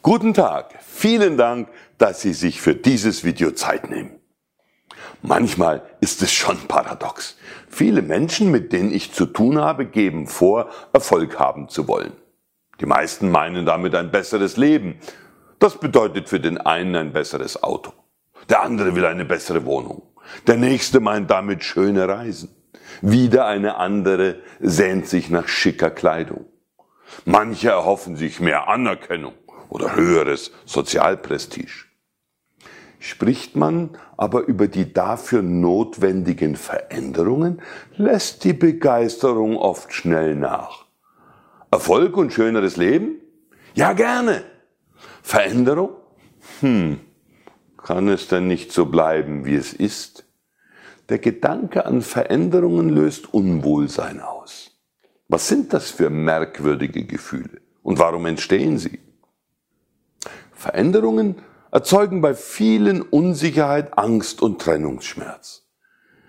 Guten Tag, vielen Dank, dass Sie sich für dieses Video Zeit nehmen. Manchmal ist es schon paradox. Viele Menschen, mit denen ich zu tun habe, geben vor, Erfolg haben zu wollen. Die meisten meinen damit ein besseres Leben. Das bedeutet für den einen ein besseres Auto. Der andere will eine bessere Wohnung. Der nächste meint damit schöne Reisen. Wieder eine andere sehnt sich nach schicker Kleidung. Manche erhoffen sich mehr Anerkennung oder höheres Sozialprestige. Spricht man aber über die dafür notwendigen Veränderungen, lässt die Begeisterung oft schnell nach. Erfolg und schöneres Leben? Ja, gerne. Veränderung? Hm, kann es denn nicht so bleiben, wie es ist? Der Gedanke an Veränderungen löst Unwohlsein aus. Was sind das für merkwürdige Gefühle und warum entstehen sie? Veränderungen erzeugen bei vielen Unsicherheit, Angst und Trennungsschmerz.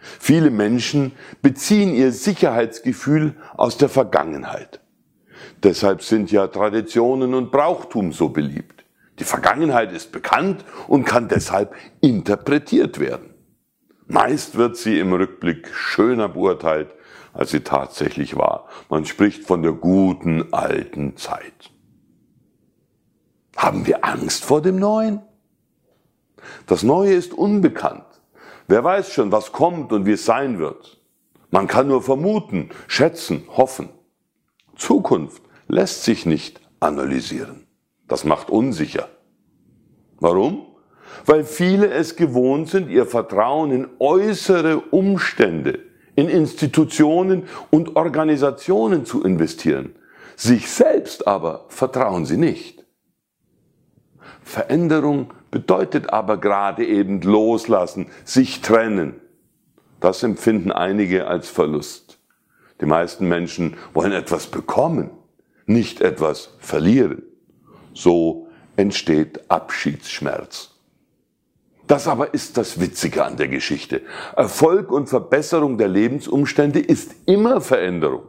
Viele Menschen beziehen ihr Sicherheitsgefühl aus der Vergangenheit. Deshalb sind ja Traditionen und Brauchtum so beliebt. Die Vergangenheit ist bekannt und kann deshalb interpretiert werden. Meist wird sie im Rückblick schöner beurteilt, als sie tatsächlich war. Man spricht von der guten alten Zeit. Haben wir Angst vor dem Neuen? Das Neue ist unbekannt. Wer weiß schon, was kommt und wie es sein wird. Man kann nur vermuten, schätzen, hoffen. Zukunft lässt sich nicht analysieren. Das macht unsicher. Warum? Weil viele es gewohnt sind, ihr Vertrauen in äußere Umstände, in Institutionen und Organisationen zu investieren. Sich selbst aber vertrauen sie nicht. Veränderung bedeutet aber gerade eben loslassen, sich trennen. Das empfinden einige als Verlust. Die meisten Menschen wollen etwas bekommen, nicht etwas verlieren. So entsteht Abschiedsschmerz. Das aber ist das Witzige an der Geschichte. Erfolg und Verbesserung der Lebensumstände ist immer Veränderung.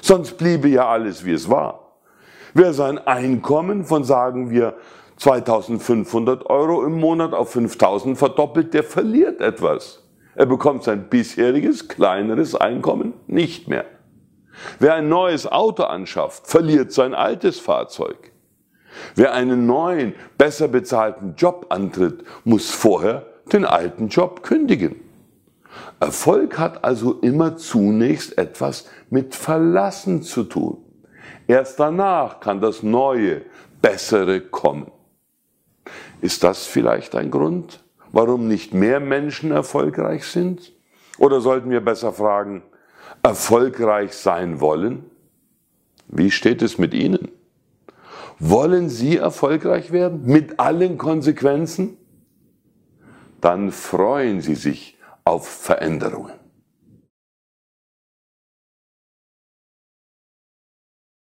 Sonst bliebe ja alles, wie es war. Wer sein Einkommen von, sagen wir, 2500 Euro im Monat auf 5000 verdoppelt, der verliert etwas. Er bekommt sein bisheriges kleineres Einkommen nicht mehr. Wer ein neues Auto anschafft, verliert sein altes Fahrzeug. Wer einen neuen, besser bezahlten Job antritt, muss vorher den alten Job kündigen. Erfolg hat also immer zunächst etwas mit Verlassen zu tun. Erst danach kann das Neue, Bessere kommen. Ist das vielleicht ein Grund, warum nicht mehr Menschen erfolgreich sind? Oder sollten wir besser fragen, erfolgreich sein wollen? Wie steht es mit Ihnen? Wollen Sie erfolgreich werden mit allen Konsequenzen? Dann freuen Sie sich auf Veränderungen.